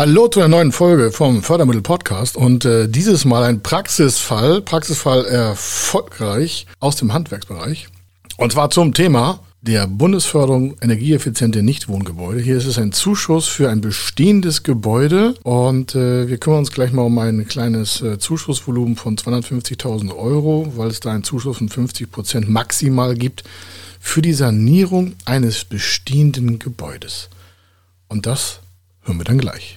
Hallo zu einer neuen Folge vom Fördermittel Podcast und äh, dieses Mal ein Praxisfall, Praxisfall erfolgreich aus dem Handwerksbereich. Und zwar zum Thema der Bundesförderung energieeffiziente Nichtwohngebäude. Hier ist es ein Zuschuss für ein bestehendes Gebäude und äh, wir kümmern uns gleich mal um ein kleines äh, Zuschussvolumen von 250.000 Euro, weil es da einen Zuschuss von 50 Prozent maximal gibt für die Sanierung eines bestehenden Gebäudes. Und das hören wir dann gleich.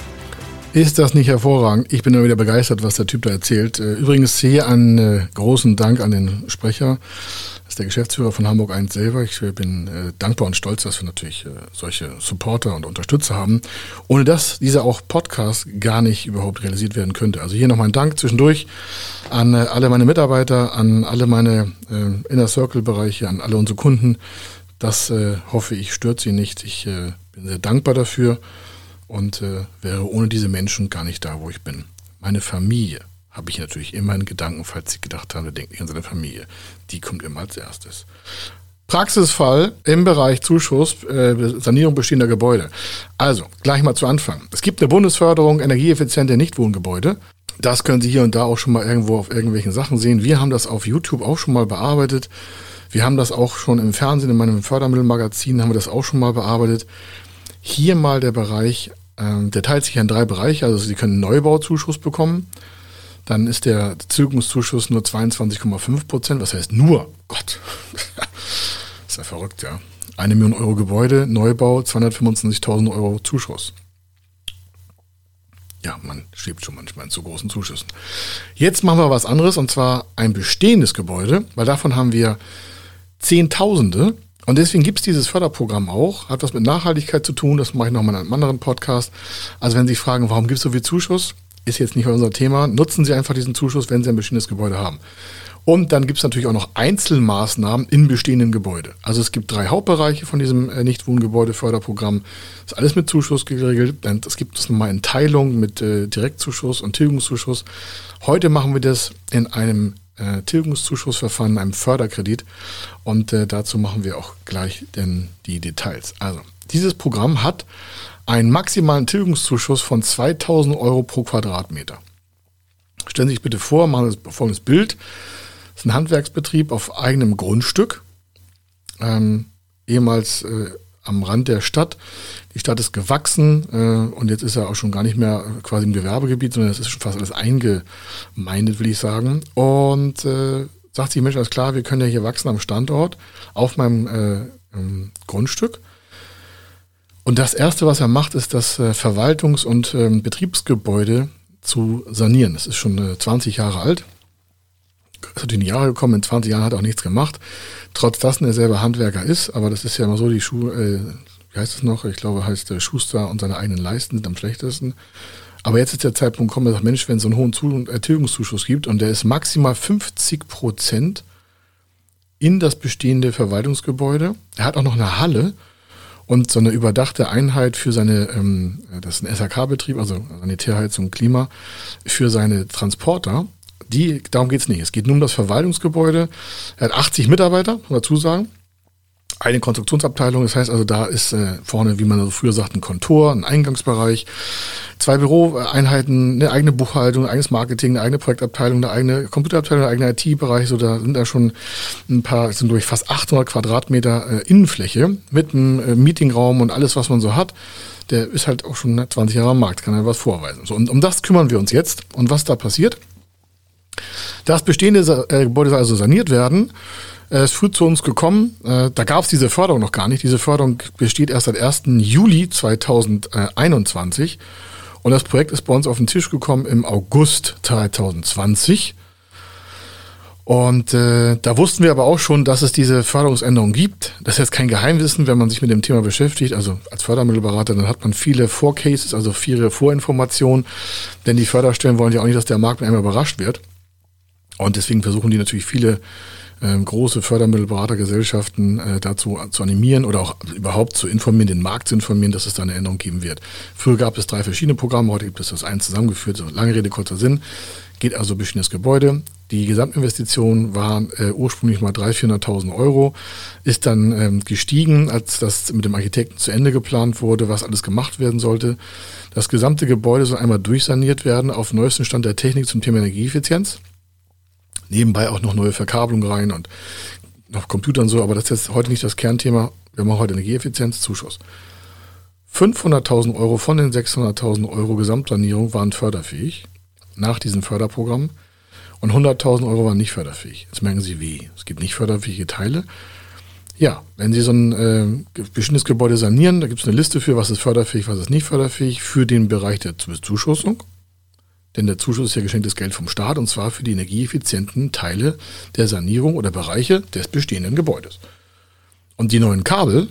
Ist das nicht hervorragend? Ich bin immer wieder begeistert, was der Typ da erzählt. Äh, übrigens hier einen äh, großen Dank an den Sprecher. Das ist der Geschäftsführer von Hamburg 1 selber. Ich äh, bin dankbar und stolz, dass wir natürlich solche Supporter und Unterstützer haben. Ohne dass dieser auch Podcast gar nicht überhaupt realisiert werden könnte. Also hier nochmal ein Dank zwischendurch an alle meine Mitarbeiter, an alle meine Inner Circle Bereiche, an alle unsere Kunden. Das hoffe ich stört Sie nicht. Ich bin sehr dankbar dafür und äh, wäre ohne diese Menschen gar nicht da, wo ich bin. Meine Familie habe ich natürlich immer in Gedanken, falls Sie gedacht haben, denkt nicht an seine Familie. Die kommt immer als erstes. Praxisfall im Bereich Zuschuss, äh, Sanierung bestehender Gebäude. Also, gleich mal zu Anfang. Es gibt eine Bundesförderung energieeffiziente Nichtwohngebäude. Das können Sie hier und da auch schon mal irgendwo auf irgendwelchen Sachen sehen. Wir haben das auf YouTube auch schon mal bearbeitet. Wir haben das auch schon im Fernsehen, in meinem Fördermittelmagazin haben wir das auch schon mal bearbeitet. Hier mal der Bereich ähm, der teilt sich in drei Bereiche. Also Sie können Neubauzuschuss bekommen. Dann ist der Tilgungszuschuss nur 22,5 Prozent. Was heißt nur? Gott. ist ja verrückt, ja. Eine Million Euro Gebäude, Neubau, 225.000 Euro Zuschuss. Ja, man schiebt schon manchmal zu großen Zuschüssen. Jetzt machen wir was anderes und zwar ein bestehendes Gebäude, weil davon haben wir Zehntausende und deswegen gibt es dieses Förderprogramm auch, hat was mit Nachhaltigkeit zu tun, das mache ich nochmal in einem anderen Podcast. Also wenn Sie fragen, warum gibt es so viel Zuschuss, ist jetzt nicht unser Thema, nutzen Sie einfach diesen Zuschuss, wenn Sie ein bestehendes Gebäude haben. Und dann gibt es natürlich auch noch Einzelmaßnahmen in bestehenden Gebäude. Also es gibt drei Hauptbereiche von diesem äh, Nichtwohngebäudeförderprogramm. Ist alles mit Zuschuss geregelt. Es gibt es nochmal in Teilung mit äh, Direktzuschuss und Tilgungszuschuss. Heute machen wir das in einem äh, Tilgungszuschussverfahren, einem Förderkredit. Und äh, dazu machen wir auch gleich denn die Details. Also, dieses Programm hat einen maximalen Tilgungszuschuss von 2000 Euro pro Quadratmeter. Stellen Sie sich bitte vor, machen Sie folgendes Bild. Das ist ein Handwerksbetrieb auf eigenem Grundstück. Ähm, ehemals äh, am Rand der Stadt. Die Stadt ist gewachsen äh, und jetzt ist er auch schon gar nicht mehr quasi im Gewerbegebiet, sondern es ist schon fast alles eingemeindet, will ich sagen. Und äh, sagt sich, Mensch, alles klar, wir können ja hier wachsen am Standort, auf meinem äh, ähm, Grundstück. Und das Erste, was er macht, ist das äh, Verwaltungs- und ähm, Betriebsgebäude zu sanieren. Das ist schon 20 äh, Jahre alt ist in die Jahre gekommen, in 20 Jahren hat er auch nichts gemacht. Trotz dass er selber Handwerker ist, aber das ist ja immer so, die Schuh, äh, wie heißt es noch? Ich glaube, heißt der Schuster und seine eigenen Leisten sind am schlechtesten. Aber jetzt ist der Zeitpunkt gekommen, sagt, Mensch, wenn es so einen hohen Zu Ertilgungszuschuss gibt und der ist maximal 50 Prozent in das bestehende Verwaltungsgebäude. Er hat auch noch eine Halle und so eine überdachte Einheit für seine, ähm, das ist ein SAK-Betrieb, also Sanitärheizung, Klima, für seine Transporter. Die, darum geht es nicht. Es geht nur um das Verwaltungsgebäude. Er hat 80 Mitarbeiter, muss man dazu sagen. Eine Konstruktionsabteilung, das heißt also, da ist äh, vorne, wie man so früher sagt, ein Kontor, ein Eingangsbereich, zwei Büroeinheiten, eine eigene Buchhaltung, ein eigenes Marketing, eine eigene Projektabteilung, eine eigene Computerabteilung, ein eigener IT-Bereich. So, da sind da schon ein paar, sind durch fast 800 Quadratmeter äh, Innenfläche mit einem äh, Meetingraum und alles, was man so hat. Der ist halt auch schon 20 Jahre am Markt, kann er was vorweisen. So, und um das kümmern wir uns jetzt. Und was da passiert? Das bestehende äh, Gebäude soll also saniert werden. Er ist früh zu uns gekommen. Äh, da gab es diese Förderung noch gar nicht. Diese Förderung besteht erst seit 1. Juli 2021. Und das Projekt ist bei uns auf den Tisch gekommen im August 2020. Und äh, da wussten wir aber auch schon, dass es diese Förderungsänderung gibt. Das ist jetzt kein Geheimwissen, wenn man sich mit dem Thema beschäftigt. Also als Fördermittelberater, dann hat man viele Vorcases, also viele Vorinformationen. Denn die Förderstellen wollen ja auch nicht, dass der Markt mit einmal überrascht wird. Und deswegen versuchen die natürlich viele ähm, große Fördermittelberatergesellschaften äh, dazu zu animieren oder auch überhaupt zu informieren, den Markt zu informieren, dass es da eine Änderung geben wird. Früher gab es drei verschiedene Programme, heute gibt es das eins zusammengeführt. So lange Rede, kurzer Sinn. Geht also bestehendes Gebäude. Die Gesamtinvestition war äh, ursprünglich mal 300.000, 400.000 Euro, ist dann ähm, gestiegen, als das mit dem Architekten zu Ende geplant wurde, was alles gemacht werden sollte. Das gesamte Gebäude soll einmal durchsaniert werden auf neuesten Stand der Technik zum Thema Energieeffizienz nebenbei auch noch neue Verkabelung rein und noch Computer und so, aber das ist jetzt heute nicht das Kernthema. Wir machen heute Energieeffizienz, Zuschuss. 500.000 Euro von den 600.000 Euro Gesamtplanierung waren förderfähig nach diesem Förderprogramm und 100.000 Euro waren nicht förderfähig. Jetzt merken Sie, wie? Es gibt nicht förderfähige Teile. Ja, wenn Sie so ein äh, bestimmtes Gebäude sanieren, da gibt es eine Liste für, was ist förderfähig, was ist nicht förderfähig, für den Bereich der Zuschussung. Denn der Zuschuss ist ja geschenktes Geld vom Staat und zwar für die energieeffizienten Teile der Sanierung oder Bereiche des bestehenden Gebäudes. Und die neuen Kabel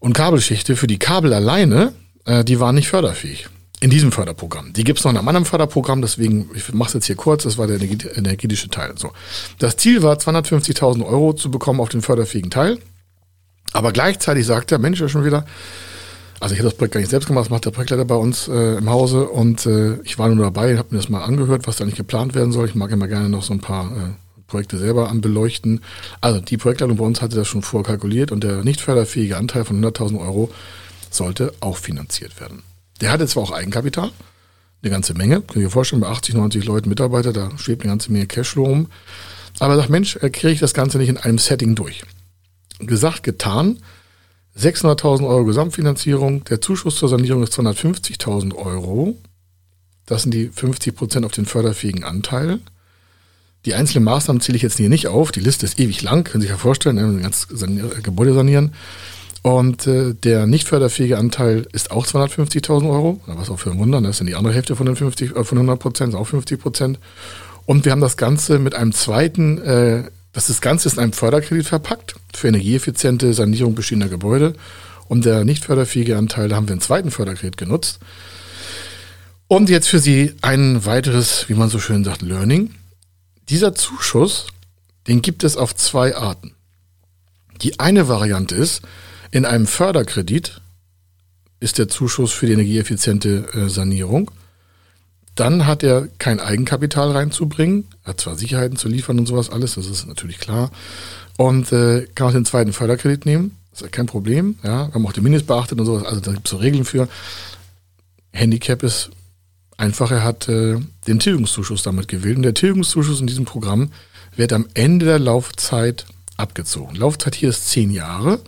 und Kabelschichte für die Kabel alleine, äh, die waren nicht förderfähig. In diesem Förderprogramm. Die gibt es noch in einem anderen Förderprogramm, deswegen, ich mache es jetzt hier kurz, das war der energetische Teil. So. Das Ziel war, 250.000 Euro zu bekommen auf den förderfähigen Teil. Aber gleichzeitig sagt der Mensch ja schon wieder, also ich habe das Projekt gar nicht selbst gemacht, das macht der Projektleiter bei uns äh, im Hause und äh, ich war nur dabei, habe mir das mal angehört, was da nicht geplant werden soll. Ich mag immer gerne noch so ein paar äh, Projekte selber anbeleuchten. Also die Projektleitung bei uns hatte das schon vorkalkuliert und der nicht förderfähige Anteil von 100.000 Euro sollte auch finanziert werden. Der hatte zwar auch Eigenkapital, eine ganze Menge, könnt ihr euch vorstellen, bei 80, 90 Leuten Mitarbeiter, da schwebt eine ganze Menge Cashflow rum. Aber er sagt, Mensch, äh, kriege ich das Ganze nicht in einem Setting durch. Gesagt, getan, 600.000 Euro Gesamtfinanzierung. Der Zuschuss zur Sanierung ist 250.000 Euro. Das sind die 50 Prozent auf den förderfähigen Anteil. Die einzelnen Maßnahmen zähle ich jetzt hier nicht auf. Die Liste ist ewig lang, können Sie sich ja vorstellen, ein ganzes Gebäude sanieren. Und äh, der nicht förderfähige Anteil ist auch 250.000 Euro. Was auch für ein Wunder, das ist dann die andere Hälfte von den 50, äh, von 100 Prozent, auch 50 Prozent. Und wir haben das Ganze mit einem zweiten äh, das, das Ganze ist in einem Förderkredit verpackt für energieeffiziente Sanierung bestehender Gebäude. Und der nicht förderfähige Anteil, haben wir einen zweiten Förderkredit genutzt. Und jetzt für Sie ein weiteres, wie man so schön sagt, Learning. Dieser Zuschuss, den gibt es auf zwei Arten. Die eine Variante ist, in einem Förderkredit ist der Zuschuss für die energieeffiziente äh, Sanierung dann hat er kein Eigenkapital reinzubringen, hat zwar Sicherheiten zu liefern und sowas alles, das ist natürlich klar. Und äh, kann auch den zweiten Förderkredit nehmen, das ist ja kein Problem. Ja, wir haben auch die Minis beachtet und sowas, also da gibt es so Regeln für. Handicap ist einfach, er hat äh, den Tilgungszuschuss damit gewählt. Und der Tilgungszuschuss in diesem Programm wird am Ende der Laufzeit abgezogen. Laufzeit hier ist zehn Jahre.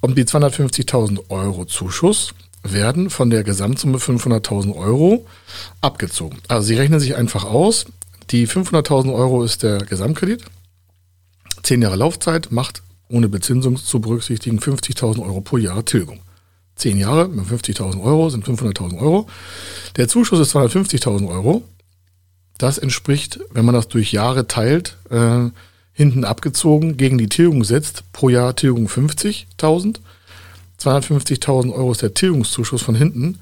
Und die 250.000 Euro Zuschuss werden von der Gesamtsumme 500.000 Euro abgezogen. Also sie rechnen sich einfach aus, die 500.000 Euro ist der Gesamtkredit, zehn Jahre Laufzeit macht ohne Bezinsung zu berücksichtigen 50.000 Euro pro Jahr Tilgung. Zehn Jahre mit 50.000 Euro sind 500.000 Euro. Der Zuschuss ist 250.000 Euro. Das entspricht, wenn man das durch Jahre teilt, äh, hinten abgezogen, gegen die Tilgung setzt, pro Jahr Tilgung 50.000 250.000 Euro ist der Tilgungszuschuss von hinten.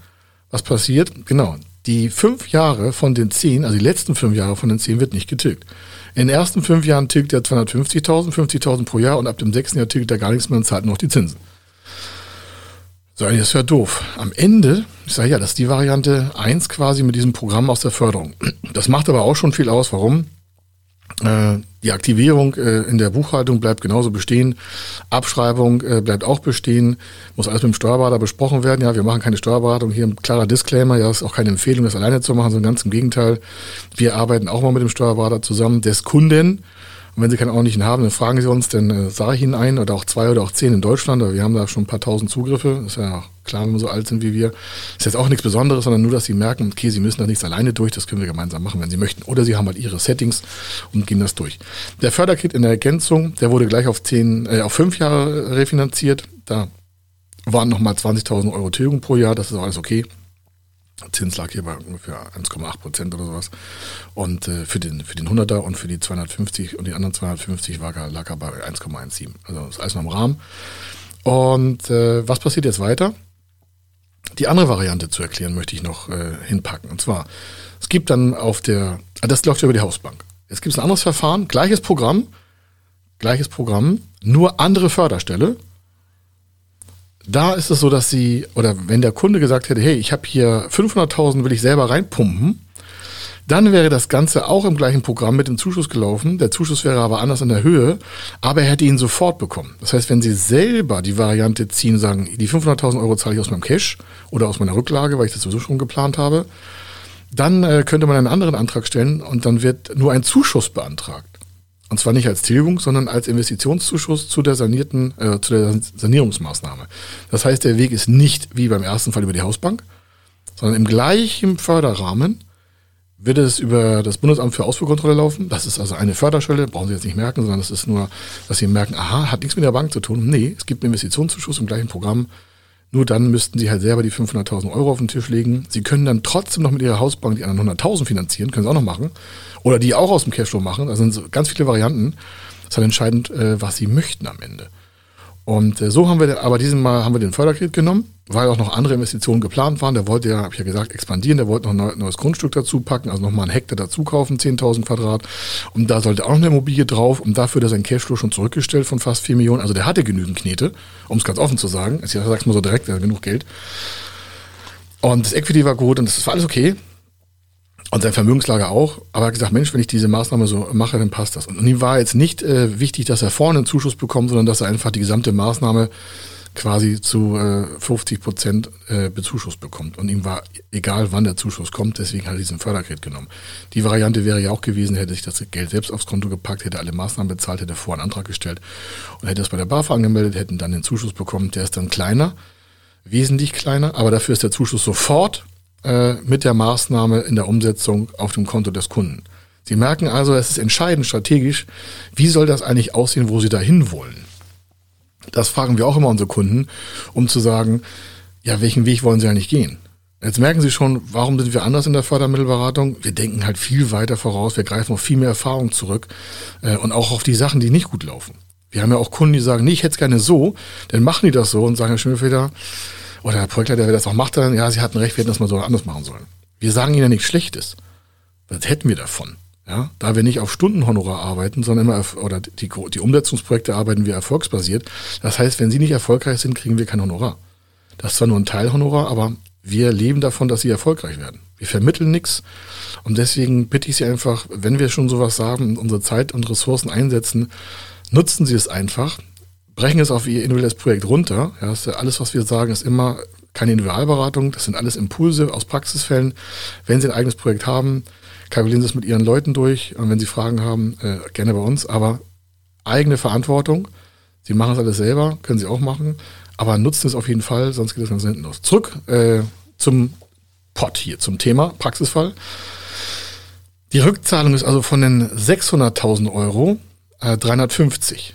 Was passiert? Genau, die fünf Jahre von den zehn, also die letzten fünf Jahre von den zehn wird nicht getilgt. In den ersten fünf Jahren tilgt er 250.000, 50.000 pro Jahr und ab dem sechsten Jahr tilgt er gar nichts mehr und zahlt nur noch die Zinsen. So, das ist ja doof. Am Ende, ich sage ja, das ist die Variante 1 quasi mit diesem Programm aus der Förderung. Das macht aber auch schon viel aus. Warum? Äh, die Aktivierung äh, in der Buchhaltung bleibt genauso bestehen. Abschreibung äh, bleibt auch bestehen. Muss alles mit dem Steuerberater besprochen werden. Ja, wir machen keine Steuerberatung. Hier ein klarer Disclaimer. Ja, ist auch keine Empfehlung, das alleine zu machen, sondern ganz im Gegenteil. Wir arbeiten auch mal mit dem Steuerberater zusammen des Kunden. Und wenn Sie keinen ordentlichen haben, dann fragen Sie uns, dann äh, sage ich Ihnen einen oder auch zwei oder auch zehn in Deutschland. Aber wir haben da schon ein paar tausend Zugriffe. Ist ja klar, wenn wir so alt sind wie wir. Ist jetzt auch nichts Besonderes, sondern nur, dass Sie merken, okay, Sie müssen da nichts alleine durch. Das können wir gemeinsam machen, wenn Sie möchten. Oder Sie haben halt Ihre Settings und gehen das durch. Der Förderkit in der Ergänzung, der wurde gleich auf zehn, äh, auf fünf Jahre refinanziert. Da waren nochmal 20.000 Euro Tilgung pro Jahr. Das ist auch alles okay. Zins lag hier bei ungefähr 1,8 Prozent oder sowas. Und äh, für, den, für den 100er und für die 250 und die anderen 250 war, lag er bei 1,17. Also ist alles noch im Rahmen. Und äh, was passiert jetzt weiter? Die andere Variante zu erklären möchte ich noch äh, hinpacken. Und zwar, es gibt dann auf der, ah, das läuft über die Hausbank. Jetzt gibt es ein anderes Verfahren, gleiches Programm, gleiches Programm, nur andere Förderstelle da ist es so, dass sie, oder wenn der Kunde gesagt hätte, hey, ich habe hier 500.000, will ich selber reinpumpen, dann wäre das Ganze auch im gleichen Programm mit dem Zuschuss gelaufen. Der Zuschuss wäre aber anders in der Höhe, aber er hätte ihn sofort bekommen. Das heißt, wenn Sie selber die Variante ziehen, sagen, die 500.000 Euro zahle ich aus meinem Cash oder aus meiner Rücklage, weil ich das sowieso schon geplant habe, dann äh, könnte man einen anderen Antrag stellen und dann wird nur ein Zuschuss beantragt. Und zwar nicht als Tilgung, sondern als Investitionszuschuss zu der sanierten, äh, zu der Sanierungsmaßnahme. Das heißt, der Weg ist nicht wie beim ersten Fall über die Hausbank, sondern im gleichen Förderrahmen wird es über das Bundesamt für Ausfuhrkontrolle laufen. Das ist also eine Förderschwelle, brauchen Sie jetzt nicht merken, sondern das ist nur, dass Sie merken, aha, hat nichts mit der Bank zu tun. Nee, es gibt einen Investitionszuschuss im gleichen Programm. Nur dann müssten Sie halt selber die 500.000 Euro auf den Tisch legen. Sie können dann trotzdem noch mit Ihrer Hausbank die anderen 100.000 finanzieren, können Sie auch noch machen. Oder die auch aus dem Cashflow machen. Da sind so ganz viele Varianten. Das ist halt entscheidend, äh, was sie möchten am Ende. Und äh, so haben wir, aber diesen Mal haben wir den Förderkredit genommen, weil auch noch andere Investitionen geplant waren. Der wollte ja, habe ich ja gesagt, expandieren. Der wollte noch ein neues Grundstück dazu packen, also nochmal einen Hektar dazu kaufen, 10.000 Quadrat. Und da sollte auch noch eine Immobilie drauf. Und dafür hat er sein Cashflow schon zurückgestellt von fast 4 Millionen. Also der hatte genügend Knete, um es ganz offen zu sagen. Ich sag's mal so direkt, er hat genug Geld. Und das Equity war gut und das war alles okay. Und sein Vermögenslager auch. Aber er hat gesagt, Mensch, wenn ich diese Maßnahme so mache, dann passt das. Und ihm war jetzt nicht äh, wichtig, dass er vorne einen Zuschuss bekommt, sondern dass er einfach die gesamte Maßnahme quasi zu äh, 50 Prozent äh, Bezuschuss bekommt. Und ihm war egal, wann der Zuschuss kommt, deswegen hat er diesen Förderkredit genommen. Die Variante wäre ja auch gewesen, hätte sich das Geld selbst aufs Konto gepackt, hätte alle Maßnahmen bezahlt, hätte vorher einen Antrag gestellt und hätte das bei der BAFA angemeldet, hätten dann den Zuschuss bekommen. Der ist dann kleiner, wesentlich kleiner, aber dafür ist der Zuschuss sofort äh, mit der Maßnahme in der Umsetzung auf dem Konto des Kunden. Sie merken also, es ist entscheidend strategisch, wie soll das eigentlich aussehen, wo Sie dahin wollen. Das fragen wir auch immer unsere Kunden, um zu sagen, ja, welchen Weg wollen Sie eigentlich gehen? Jetzt merken Sie schon, warum sind wir anders in der Fördermittelberatung? Wir denken halt viel weiter voraus, wir greifen auf viel mehr Erfahrung zurück äh, und auch auf die Sachen, die nicht gut laufen. Wir haben ja auch Kunden, die sagen, nee, ich hätte es gerne so, dann machen die das so und sagen, Herr Schimmelfeder, oder der Projektleiter, der das auch macht, dann, ja, sie hatten recht, wir hätten das mal so anders machen sollen. Wir sagen ihnen ja nichts Schlechtes. Was hätten wir davon? Ja, da wir nicht auf Stundenhonorar arbeiten, sondern immer, oder die, die Umsetzungsprojekte arbeiten wir erfolgsbasiert. Das heißt, wenn sie nicht erfolgreich sind, kriegen wir kein Honorar. Das ist zwar nur ein Teilhonorar, aber wir leben davon, dass sie erfolgreich werden. Wir vermitteln nichts. Und deswegen bitte ich Sie einfach, wenn wir schon sowas sagen, unsere Zeit und Ressourcen einsetzen, nutzen Sie es einfach brechen es auf ihr individuelles Projekt runter. Ja, alles, was wir sagen, ist immer keine Individualberatung. Das sind alles Impulse aus Praxisfällen. Wenn Sie ein eigenes Projekt haben, kalkulieren Sie es mit Ihren Leuten durch. Und wenn Sie Fragen haben, äh, gerne bei uns. Aber eigene Verantwortung. Sie machen es alles selber, können Sie auch machen. Aber nutzen es auf jeden Fall, sonst geht es ganz hinten los. Zurück äh, zum Pot hier, zum Thema Praxisfall. Die Rückzahlung ist also von den 600.000 Euro äh, 350.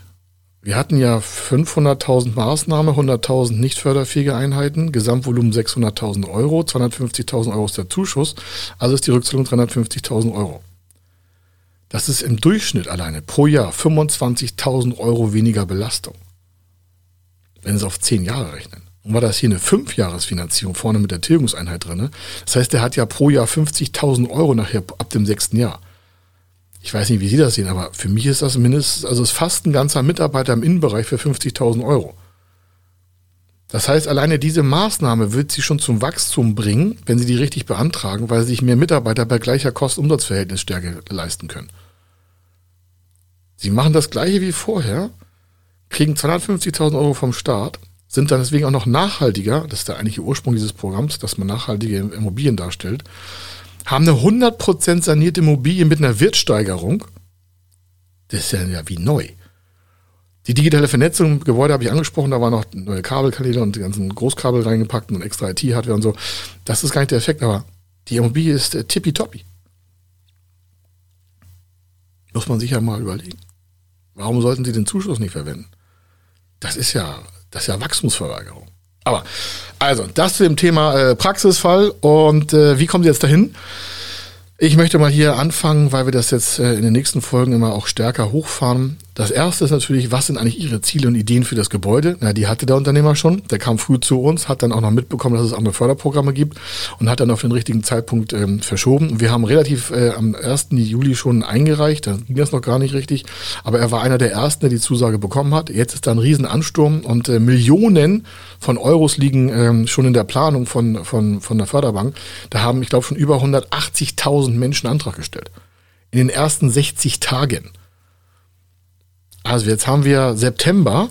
Wir hatten ja 500.000 Maßnahme, 100.000 nicht förderfähige Einheiten, Gesamtvolumen 600.000 Euro, 250.000 Euro ist der Zuschuss, also ist die Rückzahlung 350.000 Euro. Das ist im Durchschnitt alleine pro Jahr 25.000 Euro weniger Belastung. Wenn Sie auf 10 Jahre rechnen. Und war das hier eine 5-Jahres-Finanzierung vorne mit der Tilgungseinheit drin. Das heißt, der hat ja pro Jahr 50.000 Euro nachher ab dem sechsten Jahr. Ich weiß nicht, wie Sie das sehen, aber für mich ist das mindestens, also ist fast ein ganzer Mitarbeiter im Innenbereich für 50.000 Euro. Das heißt, alleine diese Maßnahme wird Sie schon zum Wachstum bringen, wenn Sie die richtig beantragen, weil Sie sich mehr Mitarbeiter bei gleicher Kosten-Umsatzverhältnisstärke leisten können. Sie machen das gleiche wie vorher, kriegen 250.000 Euro vom Staat, sind dann deswegen auch noch nachhaltiger, das ist der eigentliche Ursprung dieses Programms, dass man nachhaltige Immobilien darstellt, haben eine 100% sanierte Immobilie mit einer Wertsteigerung. Das ist ja, wie neu. Die digitale Vernetzung im Gebäude habe ich angesprochen, da waren noch neue Kabelkanäle und die ganzen Großkabel reingepackt und extra IT-Hardware und so. Das ist gar nicht der Effekt, aber die Immobilie ist äh, tippitoppi. Muss man sich ja mal überlegen. Warum sollten Sie den Zuschuss nicht verwenden? Das ist ja, das ist ja Wachstumsverweigerung. Aber, also, das zu dem Thema äh, Praxisfall und äh, wie kommen Sie jetzt dahin? Ich möchte mal hier anfangen, weil wir das jetzt äh, in den nächsten Folgen immer auch stärker hochfahren. Das erste ist natürlich, was sind eigentlich Ihre Ziele und Ideen für das Gebäude? Na, die hatte der Unternehmer schon. Der kam früh zu uns, hat dann auch noch mitbekommen, dass es andere Förderprogramme gibt und hat dann auf den richtigen Zeitpunkt ähm, verschoben. Wir haben relativ äh, am 1. Juli schon eingereicht, da ging das noch gar nicht richtig, aber er war einer der ersten, der die Zusage bekommen hat. Jetzt ist da ein Riesenansturm und äh, Millionen von Euros liegen ähm, schon in der Planung von, von, von der Förderbank. Da haben, ich glaube, schon über 180.000 Menschen Antrag gestellt. In den ersten 60 Tagen. Also jetzt haben wir September.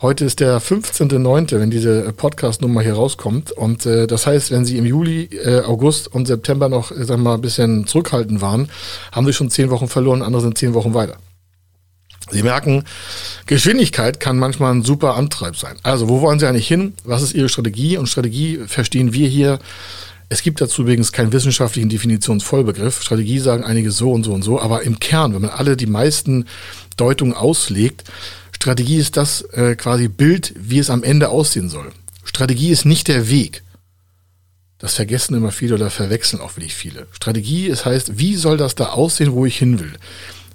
Heute ist der 15.9., wenn diese Podcast-Nummer hier rauskommt. Und äh, das heißt, wenn Sie im Juli, äh, August und September noch, äh, sagen wir mal, ein bisschen zurückhaltend waren, haben Sie schon zehn Wochen verloren, andere sind zehn Wochen weiter. Sie merken, Geschwindigkeit kann manchmal ein super Antreib sein. Also, wo wollen Sie eigentlich hin? Was ist Ihre Strategie? Und Strategie verstehen wir hier. Es gibt dazu übrigens keinen wissenschaftlichen Definitionsvollbegriff. Strategie sagen einige so und so und so, aber im Kern, wenn man alle die meisten Deutung auslegt. Strategie ist das äh, quasi Bild, wie es am Ende aussehen soll. Strategie ist nicht der Weg. Das vergessen immer viele oder verwechseln auch wirklich viele. Strategie ist heißt, wie soll das da aussehen, wo ich hin will?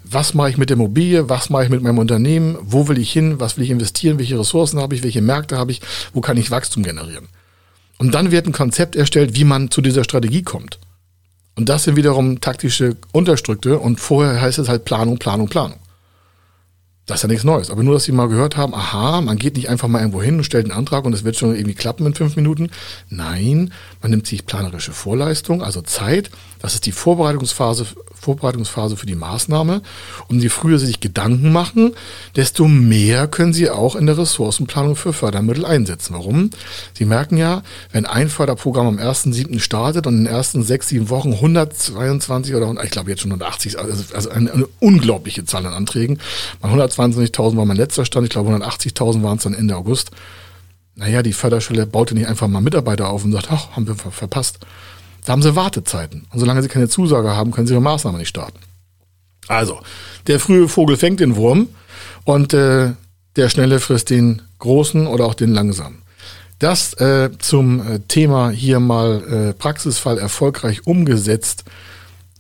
Was mache ich mit der Immobilie? Was mache ich mit meinem Unternehmen? Wo will ich hin? Was will ich investieren? Welche Ressourcen habe ich? Welche Märkte habe ich? Wo kann ich Wachstum generieren? Und dann wird ein Konzept erstellt, wie man zu dieser Strategie kommt. Und das sind wiederum taktische Unterstrücke und vorher heißt es halt Planung, Planung, Planung. Das ist ja nichts Neues. Aber nur, dass Sie mal gehört haben, aha, man geht nicht einfach mal irgendwo hin und stellt einen Antrag und es wird schon irgendwie klappen in fünf Minuten. Nein, man nimmt sich planerische Vorleistung, also Zeit. Das ist die Vorbereitungsphase, Vorbereitungsphase für die Maßnahme. Und je früher Sie sich Gedanken machen, desto mehr können Sie auch in der Ressourcenplanung für Fördermittel einsetzen. Warum? Sie merken ja, wenn ein Förderprogramm am 1.7. startet und in den ersten sechs, sieben Wochen 122 oder ich glaube jetzt schon 180, also, also eine, eine unglaubliche Zahl an Anträgen, man 122.000 war mein letzter Stand. Ich glaube, 180.000 waren es dann Ende August. Naja, die Förderstelle baute nicht einfach mal Mitarbeiter auf und sagt, ach, haben wir ver verpasst. Da haben sie Wartezeiten. Und solange sie keine Zusage haben, können sie ihre Maßnahmen nicht starten. Also, der frühe Vogel fängt den Wurm und äh, der schnelle frisst den großen oder auch den langsamen. Das äh, zum äh, Thema hier mal äh, Praxisfall erfolgreich umgesetzt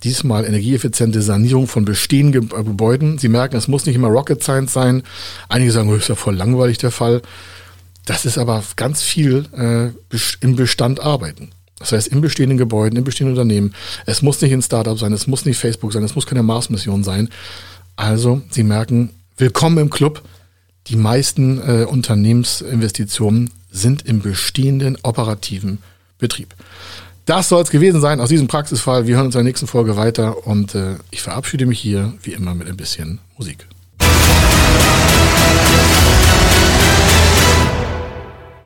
diesmal energieeffiziente Sanierung von bestehenden äh, Gebäuden. Sie merken, es muss nicht immer Rocket Science sein. Einige sagen, das ist ja voll langweilig der Fall. Das ist aber ganz viel äh, im Bestand arbeiten. Das heißt, in bestehenden Gebäuden, in bestehenden Unternehmen. Es muss nicht ein Startup sein, es muss nicht Facebook sein, es muss keine Mars-Mission sein. Also, Sie merken, willkommen im Club. Die meisten äh, Unternehmensinvestitionen sind im bestehenden operativen Betrieb. Das soll es gewesen sein aus diesem Praxisfall. Wir hören uns in der nächsten Folge weiter und äh, ich verabschiede mich hier wie immer mit ein bisschen Musik.